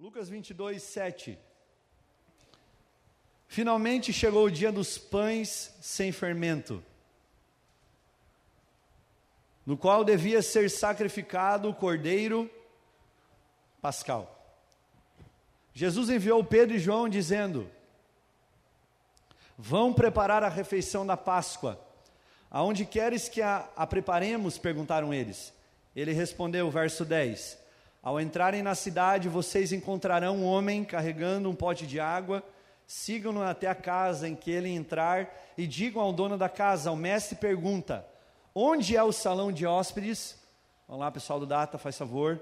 Lucas 22, 7. Finalmente chegou o dia dos pães sem fermento, no qual devia ser sacrificado o cordeiro pascal. Jesus enviou Pedro e João dizendo: Vão preparar a refeição da Páscoa. Aonde queres que a, a preparemos? perguntaram eles. Ele respondeu, verso 10: Ao entrarem na cidade, vocês encontrarão um homem carregando um pote de água. Sigam-no até a casa em que ele entrar e digam ao dono da casa: O mestre pergunta: Onde é o salão de hóspedes? Vamos lá, pessoal do Data, faz favor.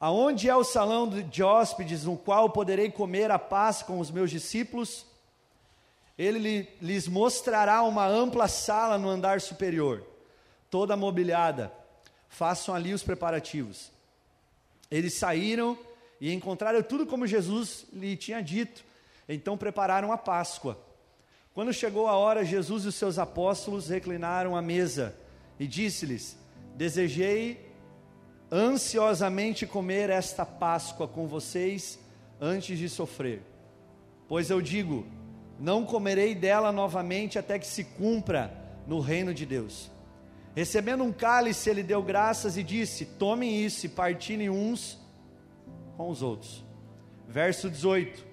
Aonde é o salão de hóspedes no qual poderei comer a paz com os meus discípulos? Ele lhes mostrará uma ampla sala no andar superior, toda mobiliada façam ali os preparativos. Eles saíram e encontraram tudo como Jesus lhe tinha dito. Então prepararam a Páscoa. Quando chegou a hora, Jesus e os seus apóstolos reclinaram à mesa e disse-lhes: Desejei ansiosamente comer esta Páscoa com vocês antes de sofrer. Pois eu digo: não comerei dela novamente até que se cumpra no reino de Deus. Recebendo um cálice, ele deu graças e disse: Tomem isso e partilhem uns com os outros. Verso 18: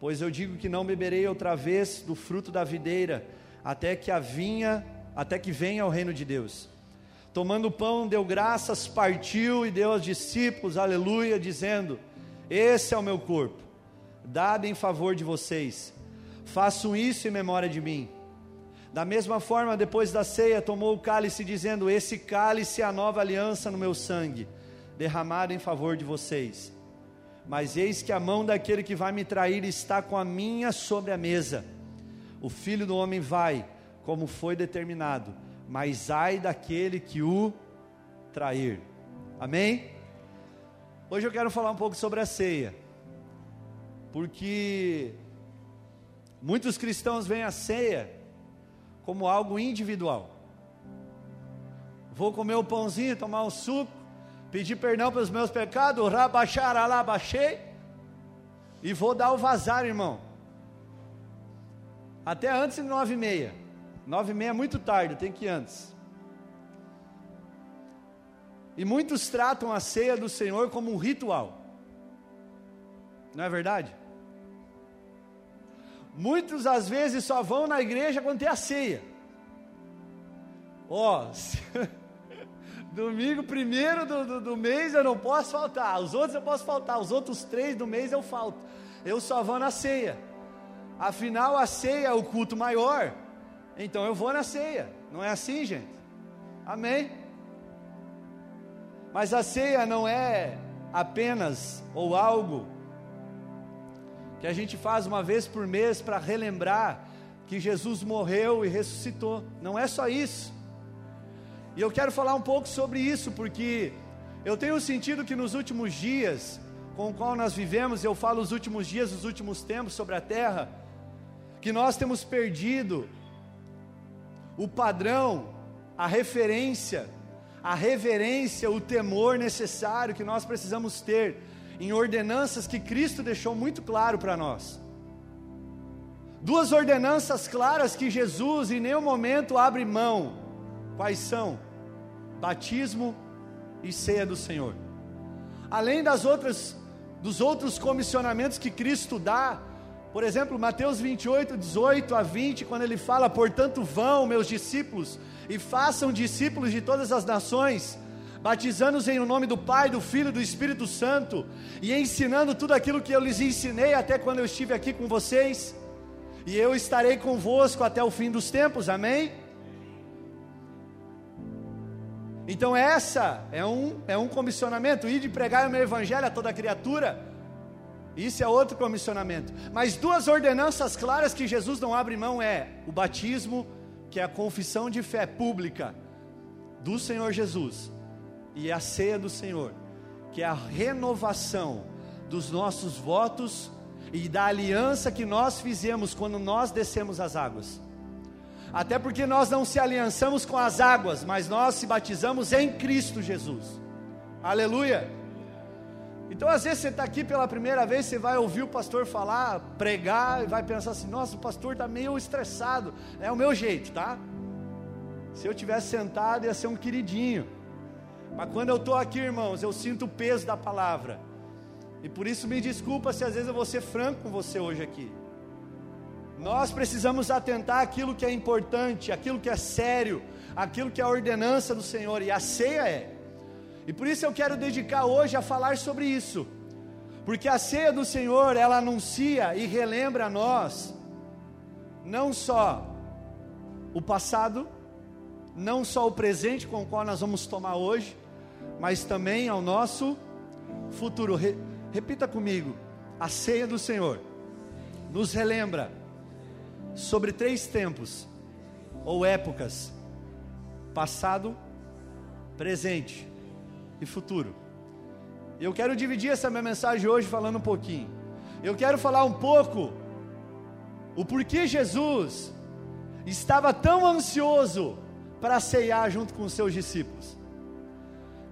Pois eu digo que não beberei outra vez do fruto da videira, até que a vinha, até que venha o reino de Deus. Tomando o pão, deu graças, partiu e deu aos discípulos, aleluia, dizendo: Esse é o meu corpo, dado em favor de vocês. Façam isso em memória de mim. Da mesma forma, depois da ceia, tomou o cálice, dizendo: Esse cálice é a nova aliança no meu sangue, derramado em favor de vocês. Mas eis que a mão daquele que vai me trair está com a minha sobre a mesa. O filho do homem vai, como foi determinado, mas ai daquele que o trair. Amém? Hoje eu quero falar um pouco sobre a ceia, porque muitos cristãos veem a ceia como algo individual. Vou comer o pãozinho, tomar um suco, pedir perdão pelos meus pecados, rabachar, alabachei, e vou dar o vazar, irmão. Até antes de nove e meia. Nove e meia é muito tarde, tem que ir antes. E muitos tratam a ceia do Senhor como um ritual. Não é verdade? Muitos às vezes só vão na igreja quando tem a ceia. Ó, oh, domingo primeiro do, do, do, mês eu não posso faltar, os outros eu posso faltar, os outros três do mês eu falto. Eu só vou na ceia. Afinal, a ceia é o culto maior, então eu vou na ceia. Não é assim, gente? Amém? Mas a ceia não é apenas ou algo que a gente faz uma vez por mês para relembrar que Jesus morreu e ressuscitou. Não é só isso. E eu quero falar um pouco sobre isso, porque eu tenho sentido que nos últimos dias, com o qual nós vivemos, eu falo os últimos dias, os últimos tempos sobre a terra, que nós temos perdido o padrão, a referência, a reverência, o temor necessário que nós precisamos ter em ordenanças que Cristo deixou muito claro para nós. Duas ordenanças claras que Jesus em nenhum momento abre mão. Quais são? Batismo e ceia do Senhor. Além das outras dos outros comissionamentos que Cristo dá, por exemplo, Mateus 28, 18 a 20, quando ele fala: "Portanto, vão, meus discípulos, e façam discípulos de todas as nações, batizando-os em nome do Pai, do Filho e do Espírito Santo, e ensinando tudo aquilo que eu lhes ensinei até quando eu estive aqui com vocês, e eu estarei convosco até o fim dos tempos, amém? Então essa é um, é um comissionamento, ir de pregar o meu evangelho a toda criatura, isso é outro comissionamento, mas duas ordenanças claras que Jesus não abre mão é o batismo, que é a confissão de fé pública do Senhor Jesus, e a ceia do Senhor, que é a renovação dos nossos votos e da aliança que nós fizemos quando nós descemos as águas. Até porque nós não se aliançamos com as águas, mas nós se batizamos em Cristo Jesus. Aleluia! Então, às vezes, você está aqui pela primeira vez, você vai ouvir o pastor falar, pregar, e vai pensar assim: nossa, o pastor está meio estressado. É o meu jeito, tá? Se eu tivesse sentado, ia ser um queridinho. Mas quando eu estou aqui, irmãos, eu sinto o peso da palavra. E por isso me desculpa se às vezes eu vou ser franco com você hoje aqui. Nós precisamos atentar aquilo que é importante, aquilo que é sério, aquilo que é a ordenança do Senhor, e a ceia é. E por isso eu quero dedicar hoje a falar sobre isso. Porque a ceia do Senhor, ela anuncia e relembra a nós não só o passado, não só o presente com o qual nós vamos tomar hoje, mas também ao nosso futuro. Re, repita comigo: a ceia do Senhor nos relembra sobre três tempos ou épocas: passado, presente e futuro. Eu quero dividir essa minha mensagem hoje falando um pouquinho. Eu quero falar um pouco o porquê Jesus estava tão ansioso para ceiar junto com os seus discípulos.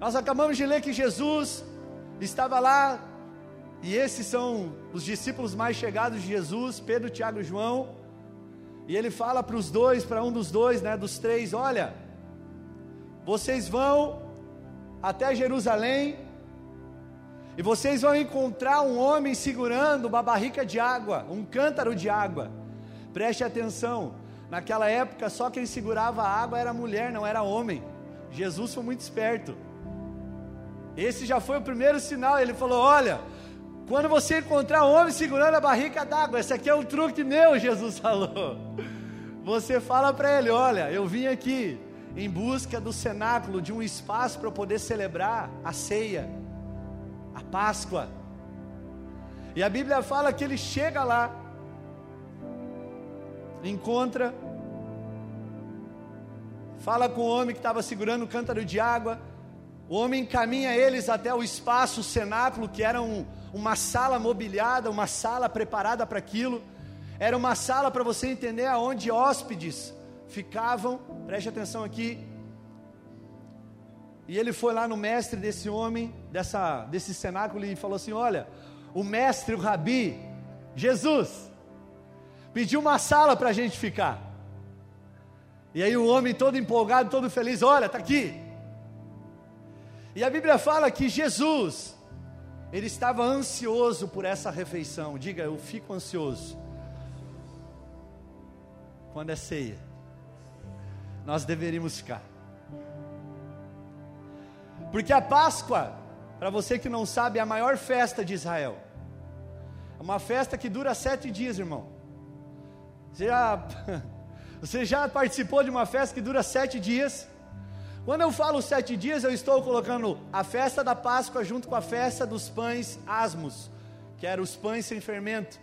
Nós acabamos de ler que Jesus estava lá, e esses são os discípulos mais chegados de Jesus, Pedro, Tiago e João. E ele fala para os dois, para um dos dois, né, dos três: Olha, vocês vão até Jerusalém, e vocês vão encontrar um homem segurando uma barrica de água, um cântaro de água. Preste atenção, naquela época só quem segurava a água era mulher, não era homem. Jesus foi muito esperto. Esse já foi o primeiro sinal. Ele falou: Olha, quando você encontrar um homem segurando a barrica d'água, esse aqui é um truque meu, Jesus falou. Você fala para ele: Olha, eu vim aqui em busca do cenáculo, de um espaço para poder celebrar a ceia, a Páscoa. E a Bíblia fala que ele chega lá, encontra, fala com o homem que estava segurando o cântaro de água o homem encaminha eles até o espaço, o cenáculo, que era um, uma sala mobiliada, uma sala preparada para aquilo. Era uma sala para você entender aonde hóspedes ficavam. Preste atenção aqui. E ele foi lá no mestre desse homem, dessa, desse cenáculo, e falou assim: Olha, o mestre, o rabi, Jesus, pediu uma sala para a gente ficar. E aí o homem todo empolgado, todo feliz: Olha, está aqui. E a Bíblia fala que Jesus, ele estava ansioso por essa refeição. Diga, eu fico ansioso. Quando é ceia, nós deveríamos ficar. Porque a Páscoa, para você que não sabe, é a maior festa de Israel. É uma festa que dura sete dias, irmão. Você já, você já participou de uma festa que dura sete dias? Quando eu falo sete dias, eu estou colocando a festa da Páscoa junto com a festa dos pães asmos, que eram os pães sem fermento.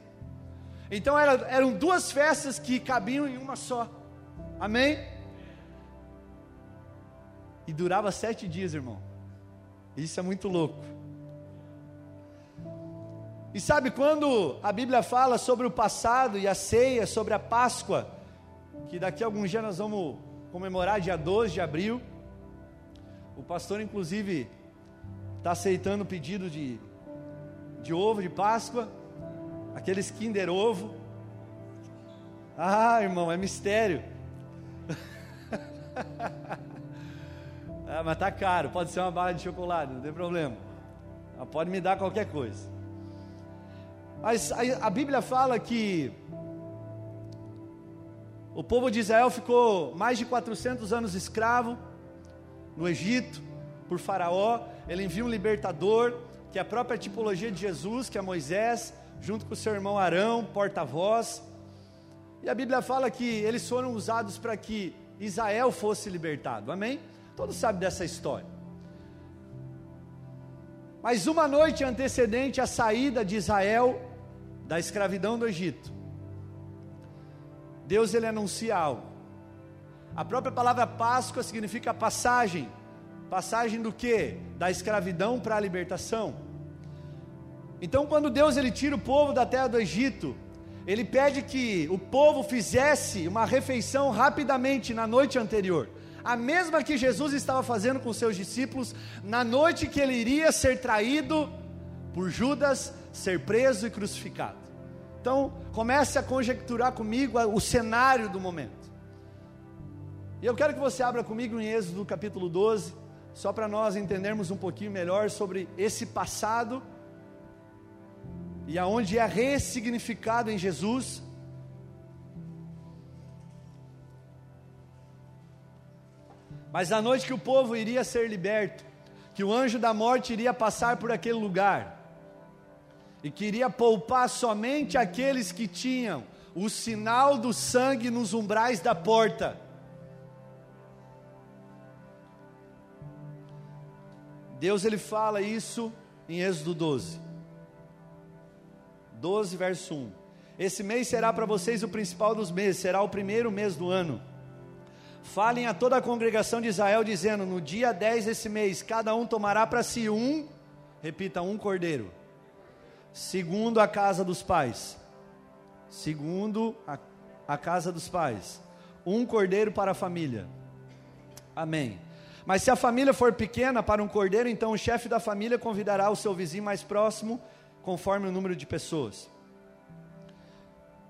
Então era, eram duas festas que cabiam em uma só. Amém? E durava sete dias, irmão. Isso é muito louco. E sabe quando a Bíblia fala sobre o passado e a ceia, sobre a Páscoa, que daqui a alguns dias nós vamos comemorar, dia 12 de abril. O pastor, inclusive, está aceitando o pedido de, de ovo de Páscoa, aqueles Kinder Ovo. Ah, irmão, é mistério. ah, mas tá caro, pode ser uma barra de chocolate, não tem problema. Ah, pode me dar qualquer coisa. Mas a, a Bíblia fala que o povo de Israel ficou mais de 400 anos escravo no Egito, por Faraó, ele envia um libertador, que é a própria tipologia de Jesus, que é Moisés, junto com o seu irmão Arão, porta-voz. E a Bíblia fala que eles foram usados para que Israel fosse libertado, amém? Todos sabem dessa história. Mas uma noite antecedente à saída de Israel da escravidão do Egito, Deus ele anuncia algo. A própria palavra Páscoa significa passagem. Passagem do que? Da escravidão para a libertação. Então, quando Deus ele tira o povo da terra do Egito, ele pede que o povo fizesse uma refeição rapidamente na noite anterior. A mesma que Jesus estava fazendo com seus discípulos na noite que ele iria ser traído por Judas ser preso e crucificado. Então, comece a conjecturar comigo o cenário do momento. E eu quero que você abra comigo em Êxodo capítulo 12, só para nós entendermos um pouquinho melhor sobre esse passado e aonde é ressignificado em Jesus. Mas a noite que o povo iria ser liberto, que o anjo da morte iria passar por aquele lugar, e queria poupar somente aqueles que tinham o sinal do sangue nos umbrais da porta. Deus ele fala isso em Êxodo 12. 12 verso 1. Esse mês será para vocês o principal dos meses, será o primeiro mês do ano. Falem a toda a congregação de Israel, dizendo: No dia 10 desse mês, cada um tomará para si um, repita, um cordeiro segundo a casa dos pais. Segundo a, a casa dos pais. Um cordeiro para a família. Amém. Mas se a família for pequena para um cordeiro, então o chefe da família convidará o seu vizinho mais próximo, conforme o número de pessoas.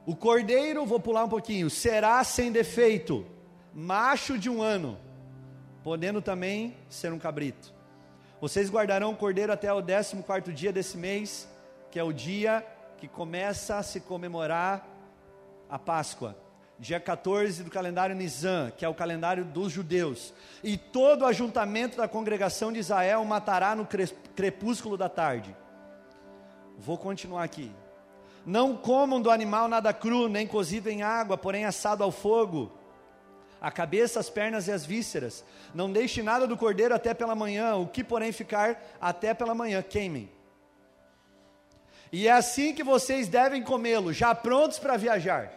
O cordeiro, vou pular um pouquinho, será sem defeito, macho de um ano, podendo também ser um cabrito. Vocês guardarão o cordeiro até o décimo quarto dia desse mês, que é o dia que começa a se comemorar a Páscoa. Dia 14 do calendário Nisan, que é o calendário dos judeus. E todo o ajuntamento da congregação de Israel matará no crepúsculo da tarde. Vou continuar aqui. Não comam do animal nada cru, nem cozido em água, porém assado ao fogo. A cabeça, as pernas e as vísceras. Não deixe nada do cordeiro até pela manhã, o que porém ficar até pela manhã, queimem. E é assim que vocês devem comê-lo, já prontos para viajar,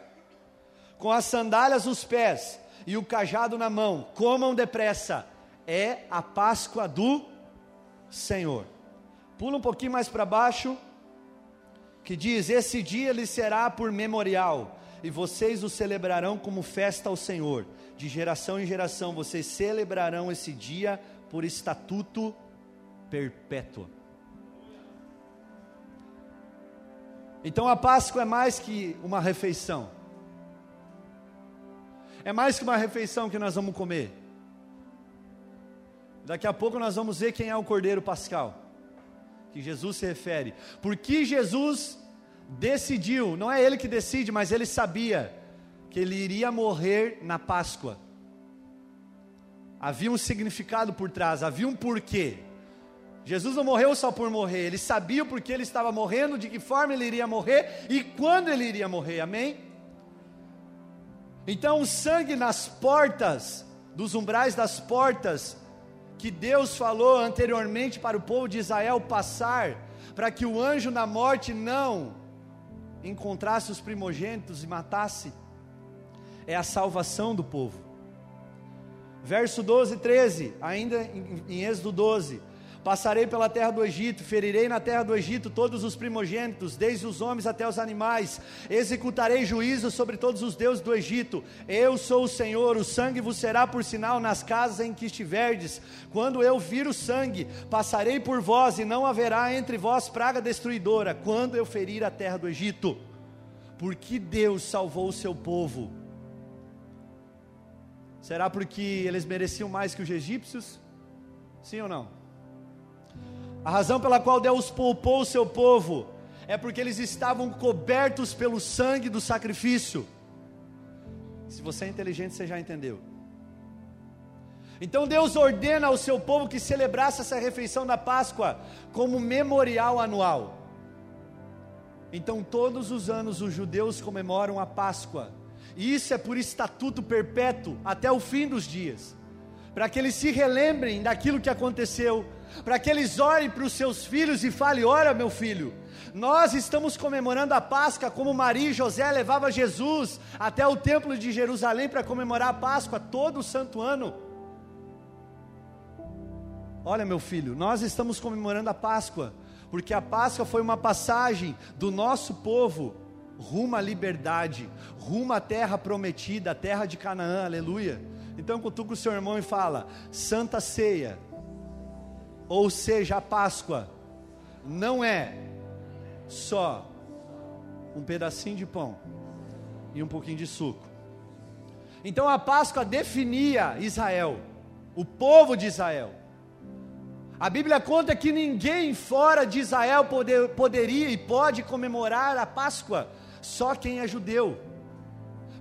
com as sandálias nos pés e o cajado na mão, comam depressa, é a Páscoa do Senhor. Pula um pouquinho mais para baixo, que diz: Esse dia lhe será por memorial, e vocês o celebrarão como festa ao Senhor. De geração em geração vocês celebrarão esse dia por estatuto perpétuo. Então a Páscoa é mais que uma refeição. É mais que uma refeição que nós vamos comer. Daqui a pouco nós vamos ver quem é o Cordeiro Pascal, que Jesus se refere. Porque Jesus decidiu, não é ele que decide, mas ele sabia que ele iria morrer na Páscoa. Havia um significado por trás, havia um porquê. Jesus não morreu só por morrer, ele sabia porque ele estava morrendo, de que forma ele iria morrer e quando ele iria morrer, amém? Então, o sangue nas portas, dos umbrais das portas, que Deus falou anteriormente para o povo de Israel passar, para que o anjo da morte não encontrasse os primogênitos e matasse, é a salvação do povo. Verso 12 e 13, ainda em, em Êxodo 12: Passarei pela terra do Egito, ferirei na terra do Egito todos os primogênitos, desde os homens até os animais. Executarei juízo sobre todos os deuses do Egito. Eu sou o Senhor, o sangue vos será por sinal nas casas em que estiverdes. Quando eu vir o sangue, passarei por vós e não haverá entre vós praga destruidora, quando eu ferir a terra do Egito. Porque Deus salvou o seu povo. Será porque eles mereciam mais que os egípcios? Sim ou não? A razão pela qual Deus poupou o seu povo é porque eles estavam cobertos pelo sangue do sacrifício. Se você é inteligente, você já entendeu. Então Deus ordena ao seu povo que celebrasse essa refeição da Páscoa como memorial anual. Então todos os anos os judeus comemoram a Páscoa. E isso é por estatuto perpétuo até o fim dos dias. Para que eles se relembrem daquilo que aconteceu para que eles olhem para os seus filhos e falem: Olha, meu filho, nós estamos comemorando a Páscoa como Maria e José levavam Jesus até o templo de Jerusalém para comemorar a Páscoa todo o santo ano. Olha, meu filho, nós estamos comemorando a Páscoa, porque a Páscoa foi uma passagem do nosso povo rumo à liberdade, rumo à terra prometida, a terra de Canaã, aleluia. Então cutuca o seu irmão e fala: Santa Ceia ou seja, a Páscoa, não é só um pedacinho de pão e um pouquinho de suco. Então a Páscoa definia Israel, o povo de Israel. A Bíblia conta que ninguém fora de Israel poder, poderia e pode comemorar a Páscoa, só quem é judeu.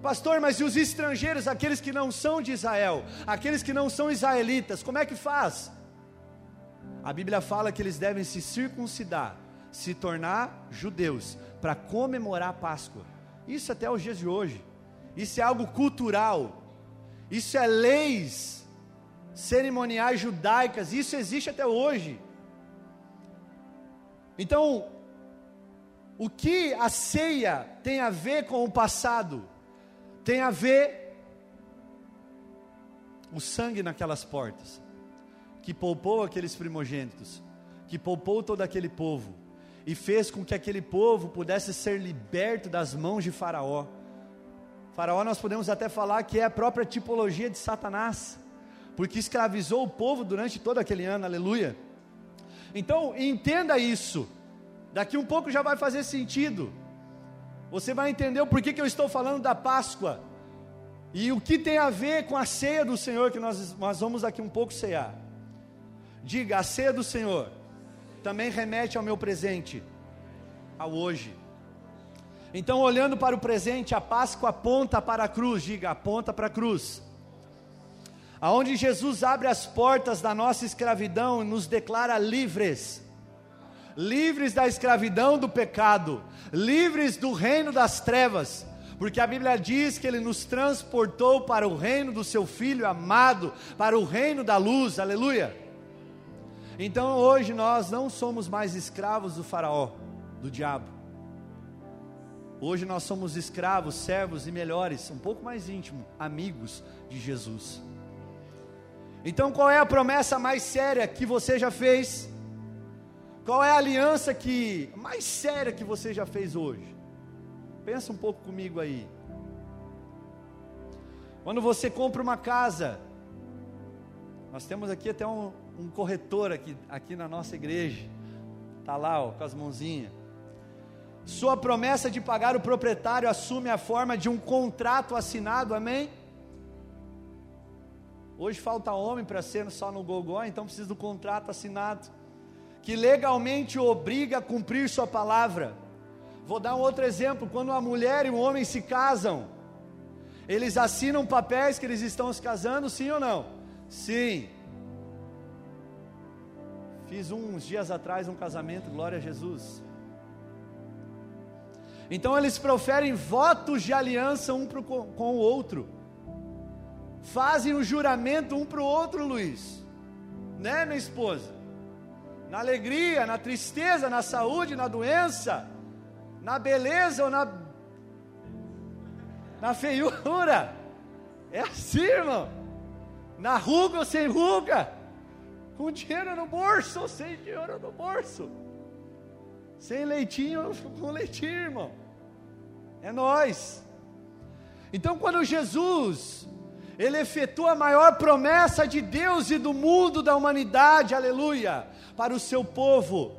Pastor, mas e os estrangeiros, aqueles que não são de Israel, aqueles que não são israelitas, como é que faz? A Bíblia fala que eles devem se circuncidar, se tornar judeus, para comemorar a Páscoa. Isso até os dias de hoje. Isso é algo cultural. Isso é leis cerimoniais judaicas. Isso existe até hoje. Então, o que a ceia tem a ver com o passado? Tem a ver o sangue naquelas portas, que poupou aqueles primogênitos, que poupou todo aquele povo, e fez com que aquele povo pudesse ser liberto das mãos de Faraó. Faraó, nós podemos até falar que é a própria tipologia de Satanás, porque escravizou o povo durante todo aquele ano, aleluia. Então, entenda isso, daqui um pouco já vai fazer sentido. Você vai entender o porquê que eu estou falando da Páscoa e o que tem a ver com a ceia do Senhor que nós, nós vamos aqui um pouco cear. Diga, a ceia do Senhor também remete ao meu presente, ao hoje. Então, olhando para o presente, a Páscoa aponta para a cruz, diga, aponta para a cruz. Aonde Jesus abre as portas da nossa escravidão e nos declara livres. Livres da escravidão do pecado, livres do reino das trevas, porque a Bíblia diz que ele nos transportou para o reino do seu filho amado, para o reino da luz. Aleluia. Então hoje nós não somos mais escravos do Faraó, do diabo. Hoje nós somos escravos, servos e melhores, um pouco mais íntimo, amigos de Jesus. Então qual é a promessa mais séria que você já fez? Qual é a aliança que mais séria que você já fez hoje? Pensa um pouco comigo aí. Quando você compra uma casa, nós temos aqui até um, um corretor aqui, aqui na nossa igreja. Está lá, ó, com as mãozinhas. Sua promessa de pagar o proprietário assume a forma de um contrato assinado, amém? Hoje falta homem para ser só no gogó, então precisa do contrato assinado, que legalmente obriga a cumprir sua palavra. Vou dar um outro exemplo: quando a mulher e o homem se casam, eles assinam papéis que eles estão se casando, sim ou não? Sim. Fiz uns dias atrás um casamento, glória a Jesus. Então eles proferem votos de aliança um pro, com o outro. Fazem um juramento um para o outro, Luiz. Né, minha esposa? Na alegria, na tristeza, na saúde, na doença, na beleza ou na na feiura. É assim, irmão. Na ruga ou sem ruga com dinheiro no bolso, sem dinheiro no bolso, sem leitinho, com leitinho, irmão. É nós. Então, quando Jesus ele efetua a maior promessa de Deus e do mundo, da humanidade, aleluia, para o seu povo,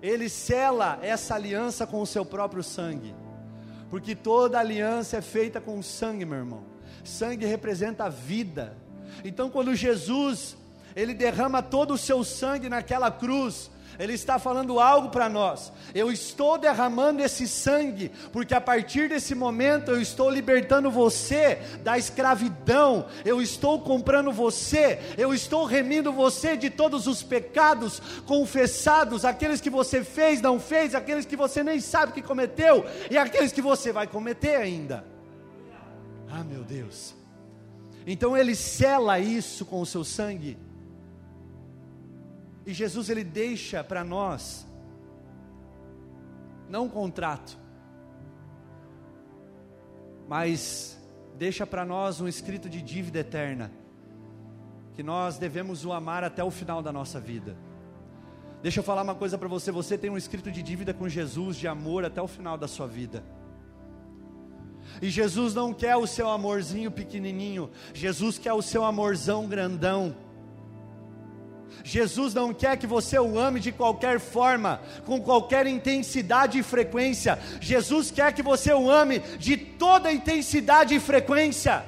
ele sela essa aliança com o seu próprio sangue, porque toda aliança é feita com sangue, meu irmão. Sangue representa a vida. Então, quando Jesus ele derrama todo o seu sangue naquela cruz. Ele está falando algo para nós. Eu estou derramando esse sangue, porque a partir desse momento eu estou libertando você da escravidão, eu estou comprando você, eu estou remindo você de todos os pecados confessados, aqueles que você fez, não fez, aqueles que você nem sabe que cometeu e aqueles que você vai cometer ainda. Ah, meu Deus. Então ele sela isso com o seu sangue. E Jesus ele deixa para nós não um contrato, mas deixa para nós um escrito de dívida eterna, que nós devemos o amar até o final da nossa vida. Deixa eu falar uma coisa para você: você tem um escrito de dívida com Jesus, de amor até o final da sua vida. E Jesus não quer o seu amorzinho pequenininho, Jesus quer o seu amorzão grandão. Jesus não quer que você o ame de qualquer forma, com qualquer intensidade e frequência. Jesus quer que você o ame de toda intensidade e frequência.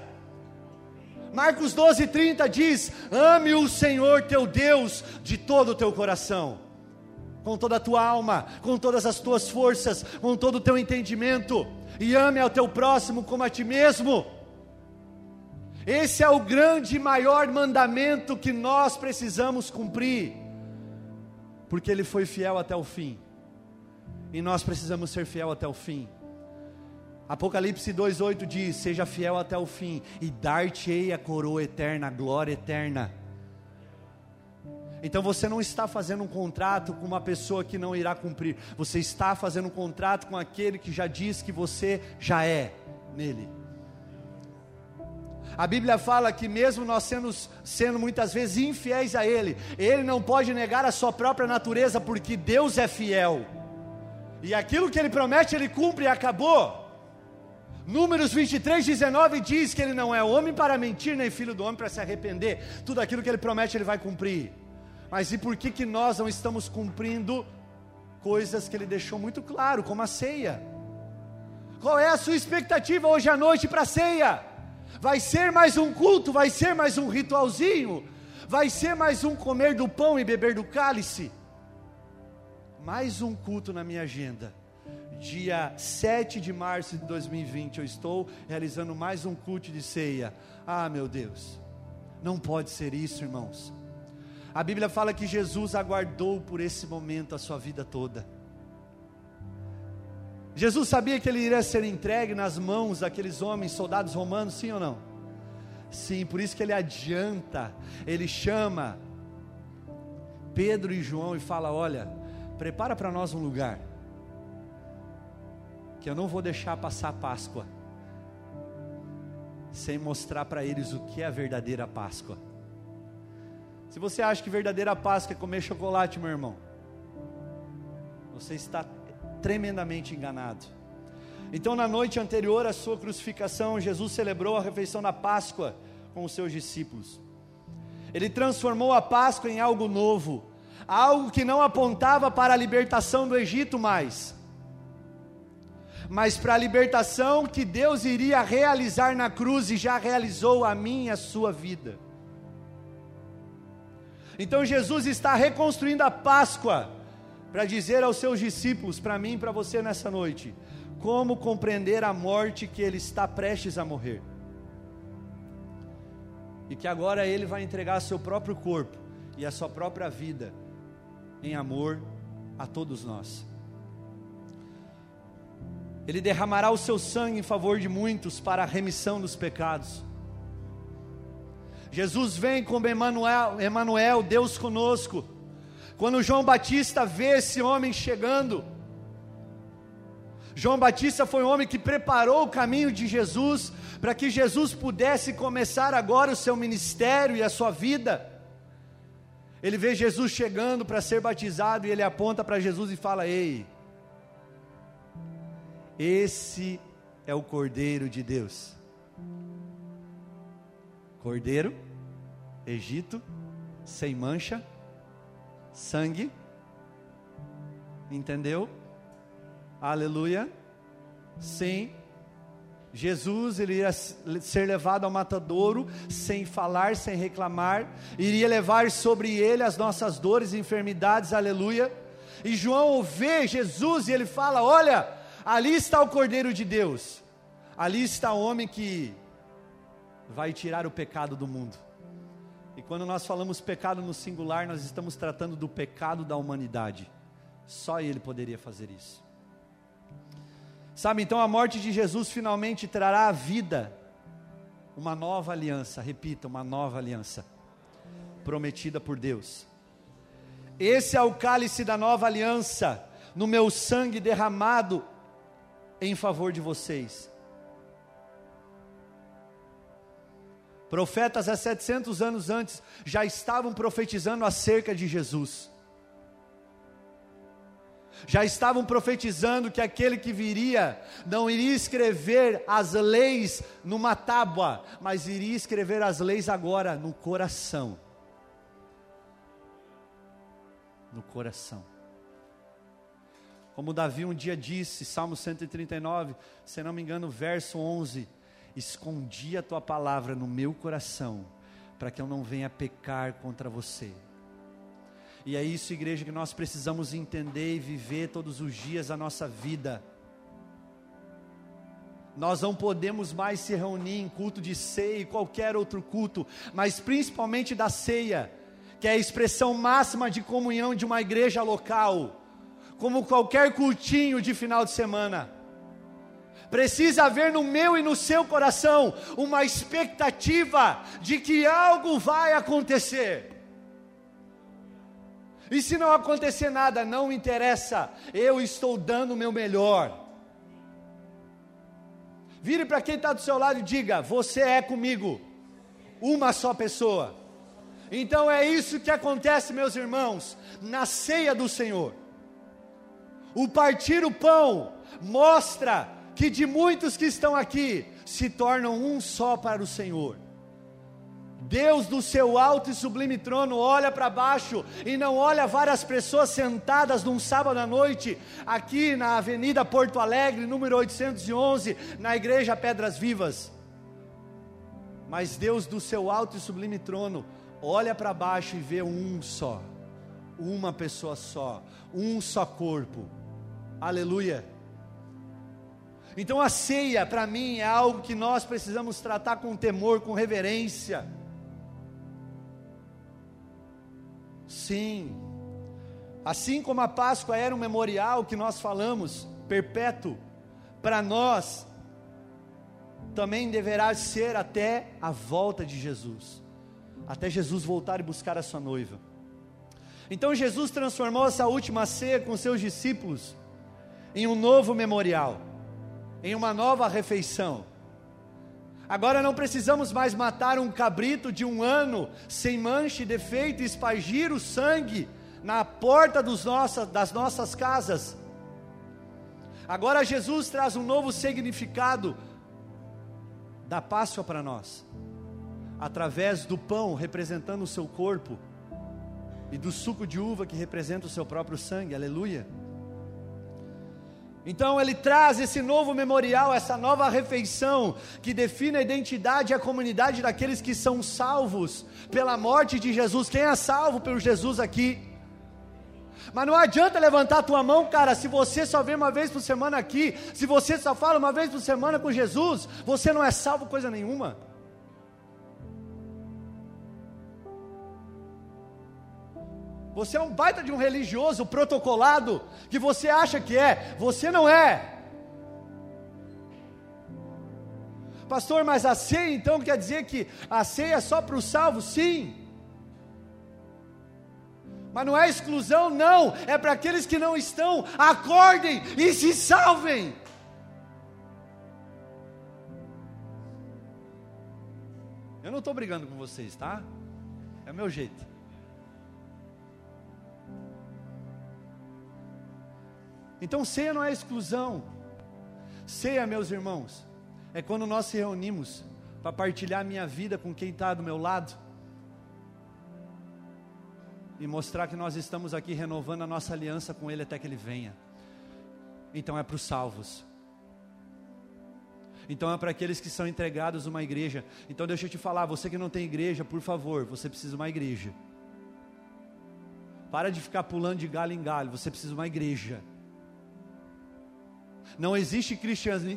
Marcos 12, 30 diz: Ame o Senhor teu Deus de todo o teu coração, com toda a tua alma, com todas as tuas forças, com todo o teu entendimento, e ame ao teu próximo como a ti mesmo. Esse é o grande e maior mandamento que nós precisamos cumprir, porque Ele foi fiel até o fim, e nós precisamos ser fiel até o fim. Apocalipse 2,8 diz: Seja fiel até o fim, e dar-te-ei a coroa eterna, a glória eterna. Então você não está fazendo um contrato com uma pessoa que não irá cumprir, você está fazendo um contrato com aquele que já diz que você já é nele. A Bíblia fala que mesmo nós sendo, sendo muitas vezes infiéis a Ele, Ele não pode negar a sua própria natureza, porque Deus é fiel. E aquilo que Ele promete, Ele cumpre e acabou. Números 23, 19 diz que Ele não é homem para mentir, nem filho do homem para se arrepender. Tudo aquilo que Ele promete, Ele vai cumprir. Mas e por que, que nós não estamos cumprindo coisas que Ele deixou muito claro, como a ceia? Qual é a sua expectativa hoje à noite para a ceia? Vai ser mais um culto, vai ser mais um ritualzinho, vai ser mais um comer do pão e beber do cálice. Mais um culto na minha agenda. Dia 7 de março de 2020, eu estou realizando mais um culto de ceia. Ah, meu Deus, não pode ser isso, irmãos. A Bíblia fala que Jesus aguardou por esse momento a sua vida toda. Jesus sabia que ele iria ser entregue nas mãos daqueles homens, soldados romanos, sim ou não? Sim, por isso que ele adianta, ele chama Pedro e João e fala: Olha, prepara para nós um lugar, que eu não vou deixar passar a Páscoa, sem mostrar para eles o que é a verdadeira Páscoa. Se você acha que verdadeira Páscoa é comer chocolate, meu irmão, você está tremendamente enganado. Então, na noite anterior à sua crucificação, Jesus celebrou a refeição da Páscoa com os seus discípulos. Ele transformou a Páscoa em algo novo, algo que não apontava para a libertação do Egito mais, mas para a libertação que Deus iria realizar na cruz e já realizou a minha e a sua vida. Então Jesus está reconstruindo a Páscoa para dizer aos seus discípulos, para mim e para você nessa noite, como compreender a morte que ele está prestes a morrer. E que agora ele vai entregar seu próprio corpo e a sua própria vida em amor a todos nós. Ele derramará o seu sangue em favor de muitos para a remissão dos pecados. Jesus vem como Emmanuel, Emmanuel Deus conosco quando João Batista vê esse homem chegando, João Batista foi um homem que preparou o caminho de Jesus para que Jesus pudesse começar agora o seu ministério e a sua vida. Ele vê Jesus chegando para ser batizado e ele aponta para Jesus e fala: Ei, esse é o Cordeiro de Deus. Cordeiro, Egito, sem mancha, sangue. Entendeu? Aleluia. Sim. Jesus ele ia ser levado ao matadouro sem falar, sem reclamar, iria levar sobre ele as nossas dores e enfermidades, aleluia. E João vê Jesus e ele fala: Olha, ali está o Cordeiro de Deus, ali está o homem que vai tirar o pecado do mundo. Quando nós falamos pecado no singular, nós estamos tratando do pecado da humanidade. Só Ele poderia fazer isso. Sabe, então a morte de Jesus finalmente trará à vida uma nova aliança, repita, uma nova aliança, prometida por Deus. Esse é o cálice da nova aliança, no meu sangue derramado em favor de vocês. Profetas há 700 anos antes já estavam profetizando acerca de Jesus. Já estavam profetizando que aquele que viria não iria escrever as leis numa tábua, mas iria escrever as leis agora no coração. no coração. Como Davi um dia disse, Salmo 139, se não me engano, verso 11: Escondi a tua palavra no meu coração, para que eu não venha pecar contra você. E é isso, igreja, que nós precisamos entender e viver todos os dias da nossa vida. Nós não podemos mais se reunir em culto de ceia e qualquer outro culto, mas principalmente da ceia, que é a expressão máxima de comunhão de uma igreja local, como qualquer cultinho de final de semana. Precisa haver no meu e no seu coração uma expectativa de que algo vai acontecer. E se não acontecer nada, não interessa, eu estou dando o meu melhor. Vire para quem está do seu lado e diga: Você é comigo, uma só pessoa. Então é isso que acontece, meus irmãos, na ceia do Senhor. O partir o pão mostra que de muitos que estão aqui se tornam um só para o Senhor. Deus do seu alto e sublime trono olha para baixo e não olha várias pessoas sentadas num sábado à noite, aqui na Avenida Porto Alegre, número 811, na Igreja Pedras Vivas. Mas Deus do seu alto e sublime trono olha para baixo e vê um só, uma pessoa só, um só corpo. Aleluia. Então a ceia, para mim, é algo que nós precisamos tratar com temor, com reverência. Sim. Assim como a Páscoa era um memorial que nós falamos, perpétuo, para nós, também deverá ser até a volta de Jesus, até Jesus voltar e buscar a sua noiva. Então Jesus transformou essa última ceia com seus discípulos em um novo memorial, em uma nova refeição. Agora não precisamos mais matar um cabrito de um ano, sem mancha e defeito, e espargir o sangue na porta das nossas casas. Agora Jesus traz um novo significado da Páscoa para nós, através do pão representando o seu corpo, e do suco de uva que representa o seu próprio sangue, aleluia. Então ele traz esse novo memorial, essa nova refeição que define a identidade e a comunidade daqueles que são salvos pela morte de Jesus. Quem é salvo pelo Jesus aqui? Mas não adianta levantar a tua mão, cara, se você só vem uma vez por semana aqui, se você só fala uma vez por semana com Jesus, você não é salvo coisa nenhuma. Você é um baita de um religioso protocolado que você acha que é, você não é. Pastor, mas a ceia então quer dizer que a ceia é só para os salvos? Sim. Mas não é exclusão, não, é para aqueles que não estão, acordem e se salvem. Eu não estou brigando com vocês, tá? É o meu jeito. Então, ceia não é exclusão. Ceia, meus irmãos, é quando nós se reunimos para partilhar minha vida com quem está do meu lado e mostrar que nós estamos aqui renovando a nossa aliança com Ele até que Ele venha. Então é para os salvos. Então é para aqueles que são entregados uma igreja. Então deixa eu te falar, você que não tem igreja, por favor, você precisa de uma igreja. Para de ficar pulando de galho em galho, você precisa de uma igreja. Não existe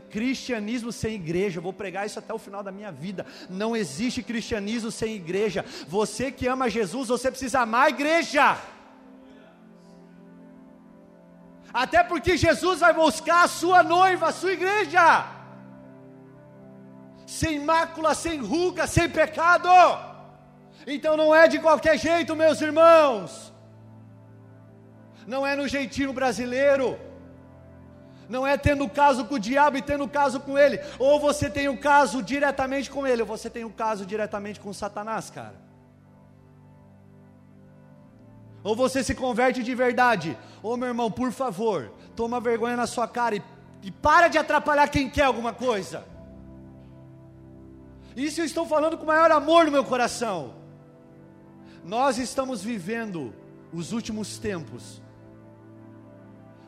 cristianismo sem igreja. Vou pregar isso até o final da minha vida. Não existe cristianismo sem igreja. Você que ama Jesus, você precisa amar a igreja. Até porque Jesus vai buscar a sua noiva, a sua igreja. Sem mácula, sem ruga, sem pecado. Então não é de qualquer jeito, meus irmãos. Não é no jeitinho brasileiro não é tendo caso com o diabo e tendo caso com ele. Ou você tem um caso diretamente com ele, ou você tem um caso diretamente com Satanás, cara. Ou você se converte de verdade. Ô meu irmão, por favor, toma vergonha na sua cara e, e para de atrapalhar quem quer alguma coisa. Isso eu estou falando com o maior amor no meu coração. Nós estamos vivendo os últimos tempos.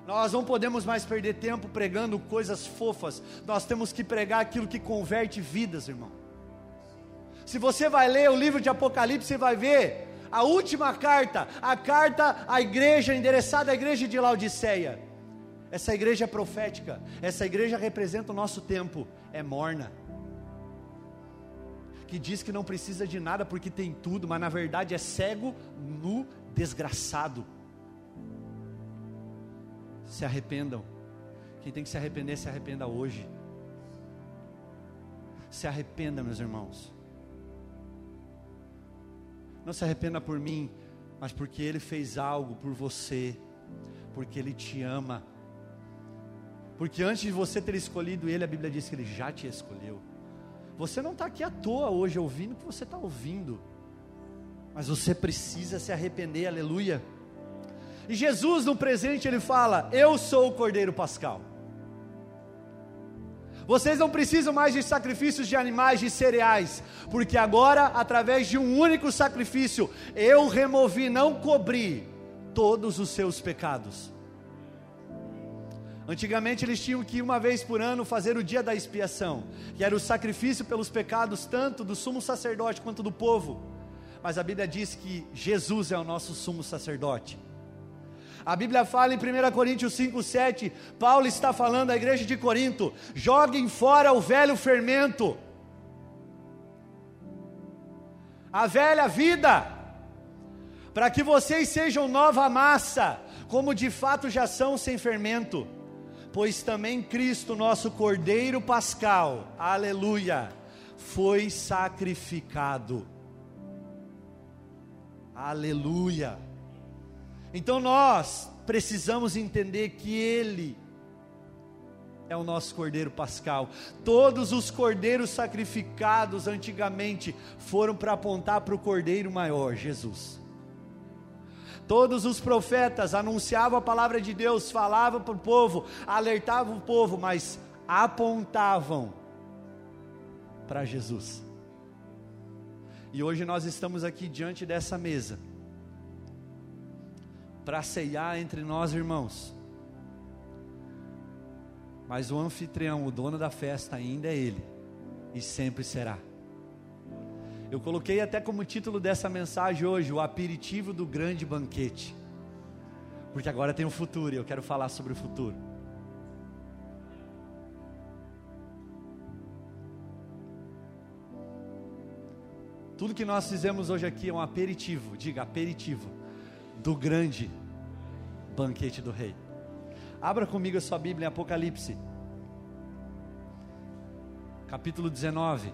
Nós não podemos mais perder tempo pregando coisas fofas, nós temos que pregar aquilo que converte vidas, irmão. Se você vai ler o livro de Apocalipse, você vai ver a última carta, a carta à igreja, endereçada à igreja de Laodiceia. Essa igreja é profética, essa igreja representa o nosso tempo, é morna. Que diz que não precisa de nada porque tem tudo, mas na verdade é cego, nu, desgraçado. Se arrependam. Quem tem que se arrepender, se arrependa hoje. Se arrependa, meus irmãos. Não se arrependa por mim, mas porque Ele fez algo por você, porque Ele te ama. Porque antes de você ter escolhido Ele, a Bíblia diz que Ele já te escolheu. Você não está aqui à toa hoje ouvindo o que você está ouvindo, mas você precisa se arrepender, aleluia. E Jesus no presente ele fala: Eu sou o Cordeiro Pascal. Vocês não precisam mais de sacrifícios de animais, de cereais, porque agora, através de um único sacrifício, eu removi, não cobri, todos os seus pecados. Antigamente eles tinham que uma vez por ano fazer o dia da expiação, que era o sacrifício pelos pecados tanto do sumo sacerdote quanto do povo. Mas a Bíblia diz que Jesus é o nosso sumo sacerdote. A Bíblia fala em 1 Coríntios 5,7, Paulo está falando à igreja de Corinto: joguem fora o velho fermento, a velha vida, para que vocês sejam nova massa, como de fato já são sem fermento, pois também Cristo, nosso Cordeiro Pascal, aleluia, foi sacrificado. Aleluia então nós precisamos entender que Ele é o nosso cordeiro pascal. Todos os cordeiros sacrificados antigamente foram para apontar para o cordeiro maior, Jesus. Todos os profetas anunciavam a palavra de Deus, falavam para o povo, alertavam o povo, mas apontavam para Jesus. E hoje nós estamos aqui diante dessa mesa para ceiar entre nós, irmãos. Mas o anfitrião, o dono da festa, ainda é Ele, e sempre será. Eu coloquei até como título dessa mensagem hoje: o aperitivo do grande banquete. Porque agora tem o futuro e eu quero falar sobre o futuro. Tudo que nós fizemos hoje aqui é um aperitivo, diga aperitivo, do grande banquete do rei. Abra comigo a sua Bíblia em Apocalipse, capítulo 19.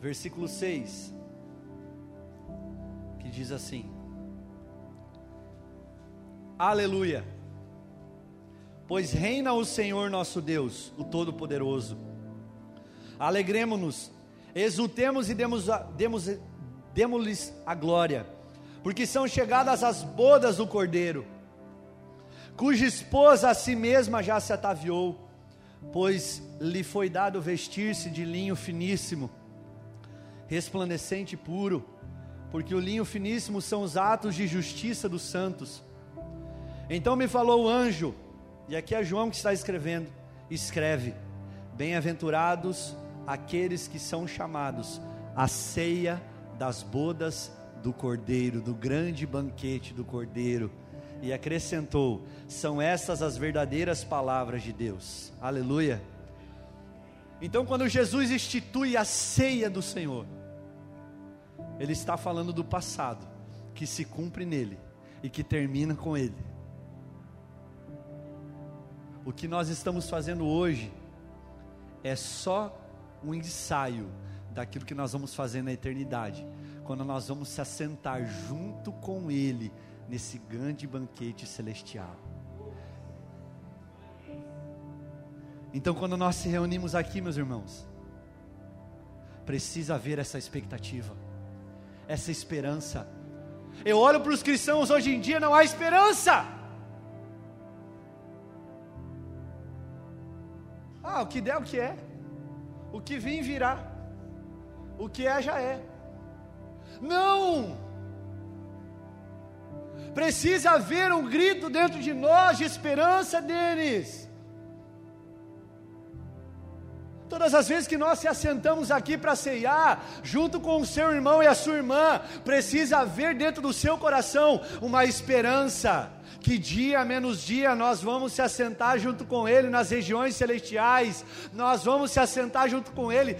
Versículo 6, que diz assim: Aleluia, pois reina o Senhor nosso Deus, o Todo-Poderoso Alegremos-nos, exultemos e demos, demos, demos-lhes a glória, porque são chegadas as bodas do Cordeiro, cuja esposa a si mesma já se ataviou, pois lhe foi dado vestir-se de linho finíssimo, resplandecente e puro, porque o linho finíssimo são os atos de justiça dos santos. Então me falou o anjo, e aqui é João que está escrevendo, escreve: Bem-aventurados aqueles que são chamados à ceia das bodas do Cordeiro, do grande banquete do Cordeiro. E acrescentou: são essas as verdadeiras palavras de Deus. Aleluia. Então, quando Jesus institui a ceia do Senhor, Ele está falando do passado, que se cumpre nele e que termina com Ele. O que nós estamos fazendo hoje é só um ensaio daquilo que nós vamos fazer na eternidade, quando nós vamos se assentar junto com Ele nesse grande banquete celestial. Então, quando nós se reunimos aqui, meus irmãos, precisa haver essa expectativa, essa esperança. Eu olho para os cristãos hoje em dia, não há esperança. Ah, o que der, o que é. O que vir, virá. O que é, já é. Não! Precisa haver um grito dentro de nós de esperança deles. Todas as vezes que nós se assentamos aqui para ceiar, junto com o seu irmão e a sua irmã, precisa haver dentro do seu coração uma esperança que dia menos dia nós vamos se assentar junto com Ele nas regiões celestiais, nós vamos se assentar junto com Ele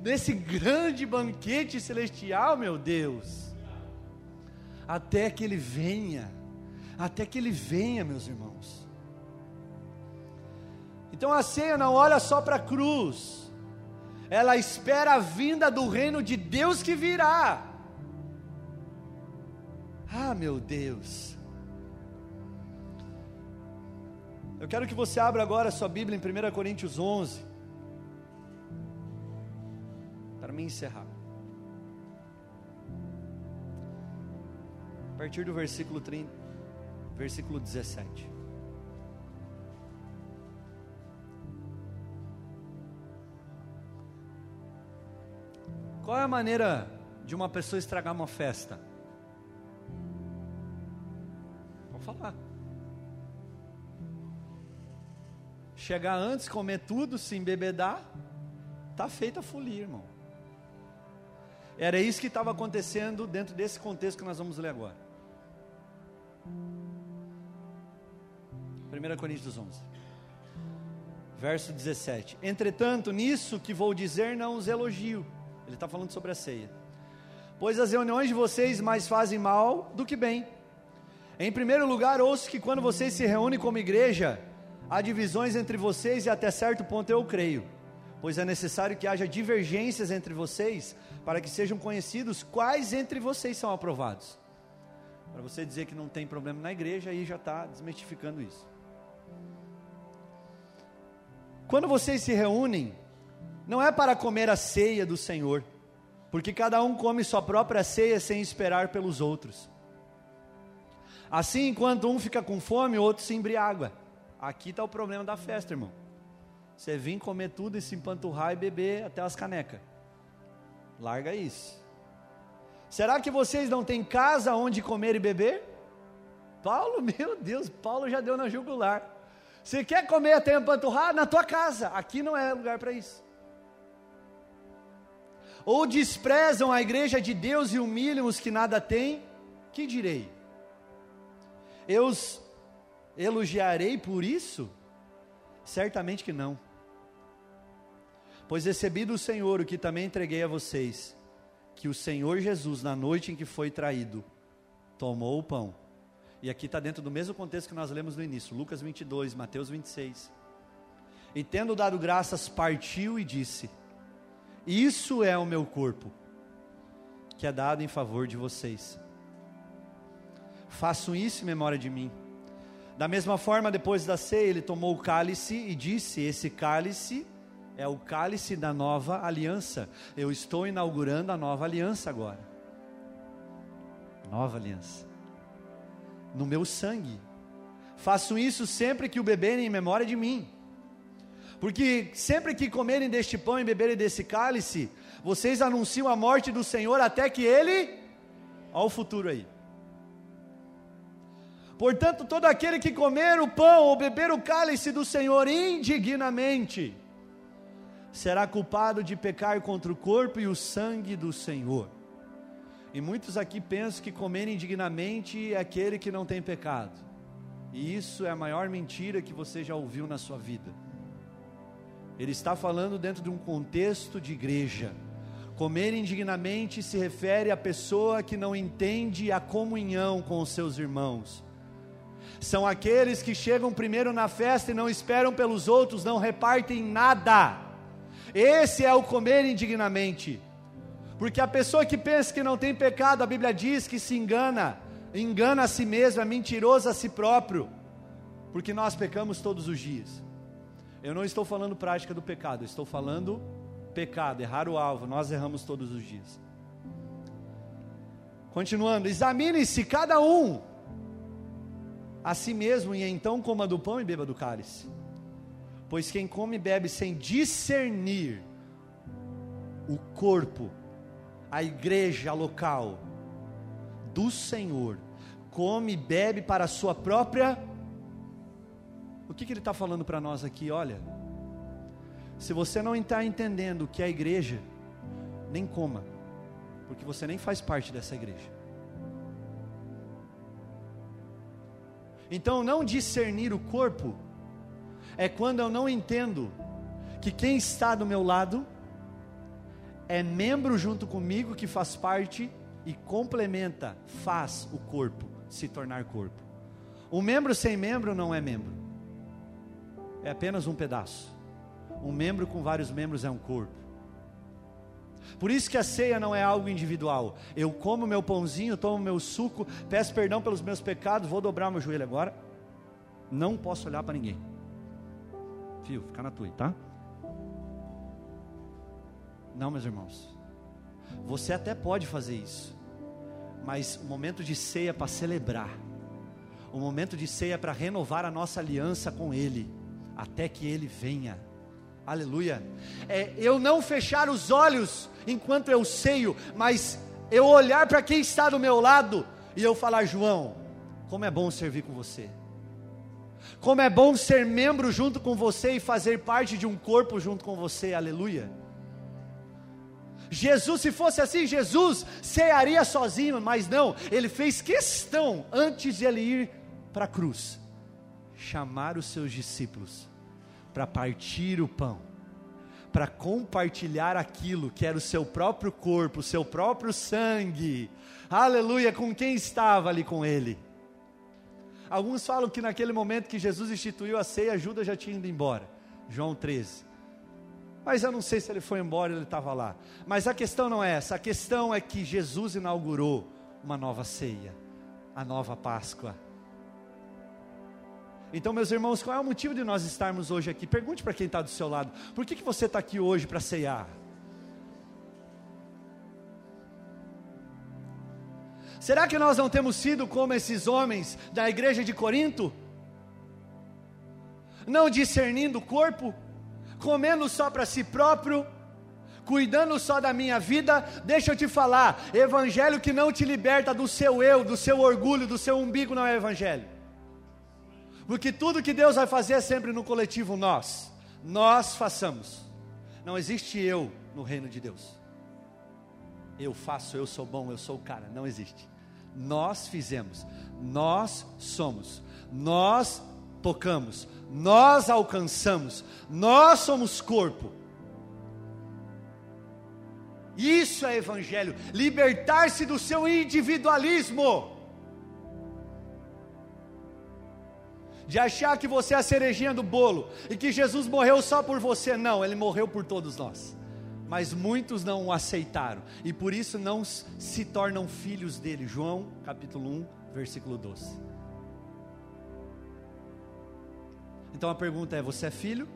nesse grande banquete celestial, meu Deus, até que Ele venha, até que Ele venha, meus irmãos. Então a ceia não olha só para a cruz, ela espera a vinda do reino de Deus que virá. Ah, meu Deus. Eu quero que você abra agora a sua Bíblia em 1 Coríntios 11. Para me encerrar. A partir do versículo 30, versículo 17. Qual é a maneira de uma pessoa estragar uma festa? Vamos falar. chegar antes, comer tudo, se embebedar, está feita a folia, irmão. Era isso que estava acontecendo dentro desse contexto que nós vamos ler agora. 1 Coríntios 11, verso 17: Entretanto, nisso que vou dizer, não os elogio. Ele está falando sobre a ceia. Pois as reuniões de vocês mais fazem mal do que bem. Em primeiro lugar, ouço que quando vocês se reúnem como igreja, Há divisões entre vocês e até certo ponto eu creio, pois é necessário que haja divergências entre vocês para que sejam conhecidos quais entre vocês são aprovados. Para você dizer que não tem problema na igreja, aí já está desmistificando isso. Quando vocês se reúnem, não é para comer a ceia do Senhor, porque cada um come sua própria ceia sem esperar pelos outros. Assim, enquanto um fica com fome, o outro se embriaga. Aqui está o problema da festa, irmão. Você vem comer tudo e se empanturrar e beber até as canecas. Larga isso. Será que vocês não têm casa onde comer e beber? Paulo, meu Deus, Paulo já deu na jugular. Você quer comer até empanturrar? Na tua casa. Aqui não é lugar para isso. Ou desprezam a igreja de Deus e humilham os que nada têm? Que direi? Eu os Elogiarei por isso? Certamente que não. Pois recebi do Senhor o que também entreguei a vocês, que o Senhor Jesus, na noite em que foi traído, tomou o pão. E aqui está dentro do mesmo contexto que nós lemos no início, Lucas 22, Mateus 26. E tendo dado graças, partiu e disse: Isso é o meu corpo, que é dado em favor de vocês. Façam isso em memória de mim. Da mesma forma, depois da ceia, ele tomou o cálice e disse: Esse cálice é o cálice da nova aliança. Eu estou inaugurando a nova aliança agora. Nova aliança. No meu sangue. Faço isso sempre que o beberem em memória de mim. Porque sempre que comerem deste pão e beberem desse cálice, vocês anunciam a morte do Senhor até que ele. Olha o futuro aí. Portanto, todo aquele que comer o pão ou beber o cálice do Senhor indignamente, será culpado de pecar contra o corpo e o sangue do Senhor. E muitos aqui pensam que comer indignamente é aquele que não tem pecado. E isso é a maior mentira que você já ouviu na sua vida. Ele está falando dentro de um contexto de igreja. Comer indignamente se refere à pessoa que não entende a comunhão com os seus irmãos são aqueles que chegam primeiro na festa e não esperam pelos outros, não repartem nada. Esse é o comer indignamente. Porque a pessoa que pensa que não tem pecado, a Bíblia diz que se engana, engana a si mesmo, é mentiroso a si próprio, porque nós pecamos todos os dias. Eu não estou falando prática do pecado, estou falando pecado, errar o alvo, nós erramos todos os dias. Continuando, examine-se cada um a si mesmo, e então coma do pão e beba do cálice. Pois quem come e bebe sem discernir o corpo, a igreja local do Senhor, come e bebe para a sua própria. O que, que ele está falando para nós aqui? Olha, se você não está entendendo o que é a igreja, nem coma, porque você nem faz parte dessa igreja. Então, não discernir o corpo é quando eu não entendo que quem está do meu lado é membro junto comigo que faz parte e complementa, faz o corpo se tornar corpo. Um membro sem membro não é membro, é apenas um pedaço. Um membro com vários membros é um corpo. Por isso que a ceia não é algo individual. Eu como meu pãozinho, tomo meu suco, peço perdão pelos meus pecados, vou dobrar meu joelho agora. Não posso olhar para ninguém. Fio, fica na tua, tá? Não, meus irmãos. Você até pode fazer isso. Mas o momento de ceia é para celebrar. O momento de ceia é para renovar a nossa aliança com Ele, até que Ele venha. Aleluia. É eu não fechar os olhos enquanto eu ceio, mas eu olhar para quem está do meu lado e eu falar: João, como é bom servir com você. Como é bom ser membro junto com você e fazer parte de um corpo junto com você. Aleluia. Jesus, se fosse assim, Jesus cearia sozinho, mas não, ele fez questão, antes de ele ir para a cruz, chamar os seus discípulos para partir o pão, para compartilhar aquilo que era o seu próprio corpo, o seu próprio sangue, aleluia, com quem estava ali com ele. Alguns falam que naquele momento que Jesus instituiu a ceia, Judas já tinha ido embora. João 13. Mas eu não sei se ele foi embora, ele estava lá. Mas a questão não é essa, a questão é que Jesus inaugurou uma nova ceia, a nova Páscoa. Então, meus irmãos, qual é o motivo de nós estarmos hoje aqui? Pergunte para quem está do seu lado: por que, que você está aqui hoje para ceiar? Será que nós não temos sido como esses homens da igreja de Corinto? Não discernindo o corpo? comendo só para si próprio, cuidando só da minha vida, deixa eu te falar, evangelho que não te liberta do seu eu, do seu orgulho, do seu umbigo não é evangelho. Porque tudo que Deus vai fazer é sempre no coletivo nós. Nós façamos. Não existe eu no reino de Deus. Eu faço, eu sou bom, eu sou o cara. Não existe. Nós fizemos. Nós somos. Nós tocamos, nós alcançamos, nós somos corpo. Isso é evangelho, libertar-se do seu individualismo. De achar que você é a cerejinha do bolo e que Jesus morreu só por você, não, ele morreu por todos nós. Mas muitos não o aceitaram e por isso não se tornam filhos dele. João capítulo 1, versículo 12. Então a pergunta é: você é filho?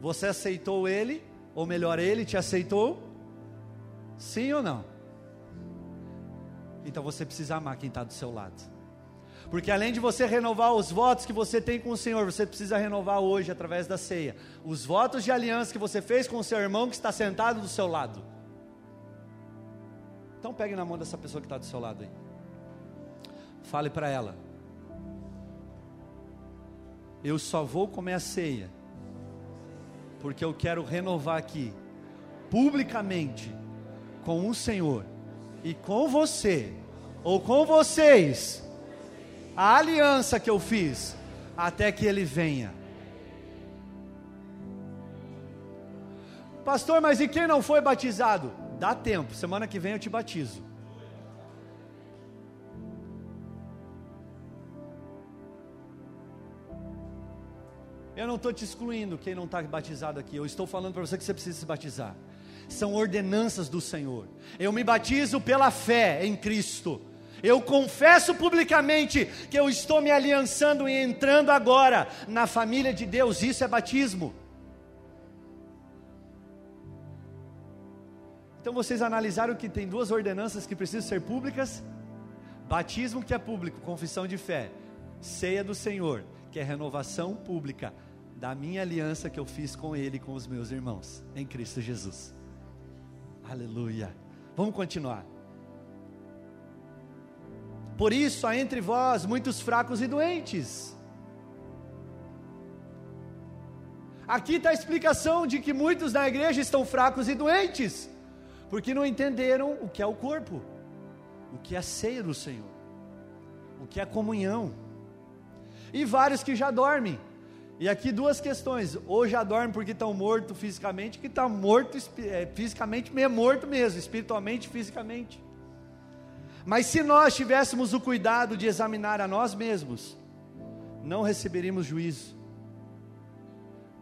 Você aceitou ele? Ou melhor, ele te aceitou? Sim ou não? Então você precisa amar quem está do seu lado. Porque além de você renovar os votos que você tem com o Senhor, você precisa renovar hoje através da ceia. Os votos de aliança que você fez com o seu irmão que está sentado do seu lado. Então pegue na mão dessa pessoa que está do seu lado aí. Fale para ela eu só vou comer a ceia, porque eu quero renovar aqui, publicamente, com o Senhor e com você, ou com vocês, a aliança que eu fiz, até que Ele venha. Pastor, mas e quem não foi batizado? Dá tempo, semana que vem eu te batizo. Eu não estou te excluindo quem não está batizado aqui. Eu estou falando para você que você precisa se batizar. São ordenanças do Senhor. Eu me batizo pela fé em Cristo. Eu confesso publicamente que eu estou me aliançando e entrando agora na família de Deus. Isso é batismo. Então vocês analisaram que tem duas ordenanças que precisam ser públicas: batismo que é público, confissão de fé, ceia do Senhor, que é renovação pública da minha aliança que eu fiz com Ele e com os meus irmãos, em Cristo Jesus. Aleluia. Vamos continuar. Por isso há entre vós muitos fracos e doentes. Aqui está a explicação de que muitos na igreja estão fracos e doentes, porque não entenderam o que é o corpo, o que é a ceia do Senhor, o que é a comunhão. E vários que já dormem. E aqui duas questões: ou já dorme porque estão mortos fisicamente, que está morto é, fisicamente, meio morto mesmo, espiritualmente, fisicamente. Mas se nós tivéssemos o cuidado de examinar a nós mesmos, não receberíamos juízo.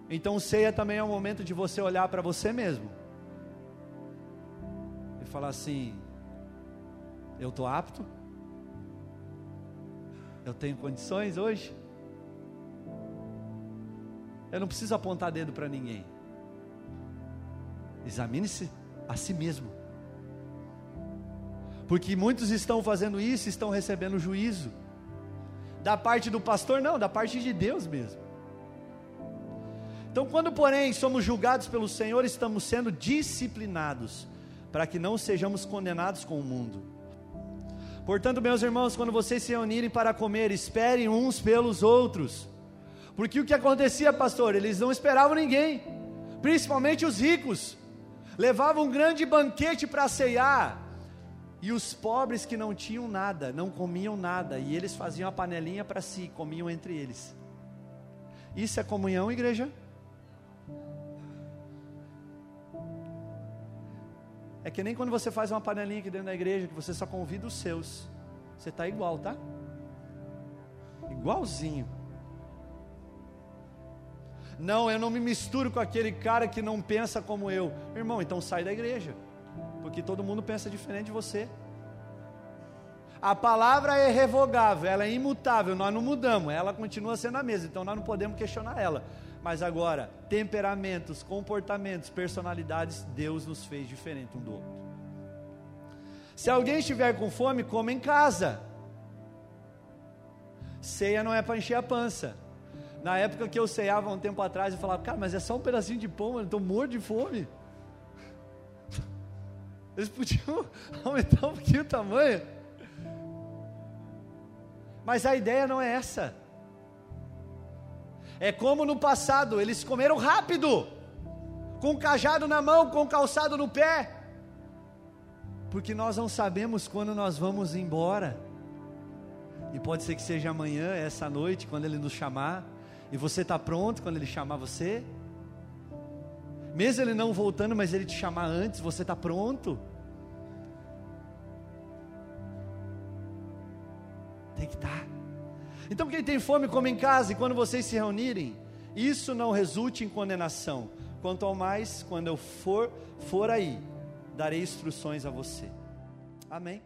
Então, ceia também é um momento de você olhar para você mesmo e falar assim: eu estou apto? Eu tenho condições hoje? Eu não preciso apontar dedo para ninguém. Examine-se a si mesmo. Porque muitos estão fazendo isso, estão recebendo juízo. Da parte do pastor, não, da parte de Deus mesmo. Então, quando, porém, somos julgados pelo Senhor, estamos sendo disciplinados, para que não sejamos condenados com o mundo. Portanto, meus irmãos, quando vocês se reunirem para comer, esperem uns pelos outros. Porque o que acontecia, pastor? Eles não esperavam ninguém, principalmente os ricos. Levavam um grande banquete para ceiar. E os pobres que não tinham nada, não comiam nada, e eles faziam a panelinha para si, comiam entre eles. Isso é comunhão, igreja? É que nem quando você faz uma panelinha aqui dentro da igreja, que você só convida os seus. Você está igual, tá? Igualzinho. Não, eu não me misturo com aquele cara que não pensa como eu. Irmão, então sai da igreja. Porque todo mundo pensa diferente de você. A palavra é revogável, ela é imutável, nós não mudamos, ela continua sendo a mesma, então nós não podemos questionar ela. Mas agora, temperamentos, comportamentos, personalidades, Deus nos fez diferente um do outro. Se alguém estiver com fome, coma em casa. Ceia não é para encher a pança. Na época que eu ceava um tempo atrás, eu falava, cara, mas é só um pedacinho de pão, eu estou morto de fome. Eles podiam aumentar um pouquinho o tamanho. Mas a ideia não é essa. É como no passado, eles comeram rápido, com cajado na mão, com calçado no pé, porque nós não sabemos quando nós vamos embora, e pode ser que seja amanhã, essa noite, quando Ele nos chamar, e você está pronto quando Ele chamar você? Mesmo Ele não voltando, mas Ele te chamar antes, você está pronto? Tem que estar. Tá. Então, quem tem fome, come em casa, e quando vocês se reunirem, isso não resulte em condenação. Quanto ao mais, quando eu for, for aí, darei instruções a você. Amém.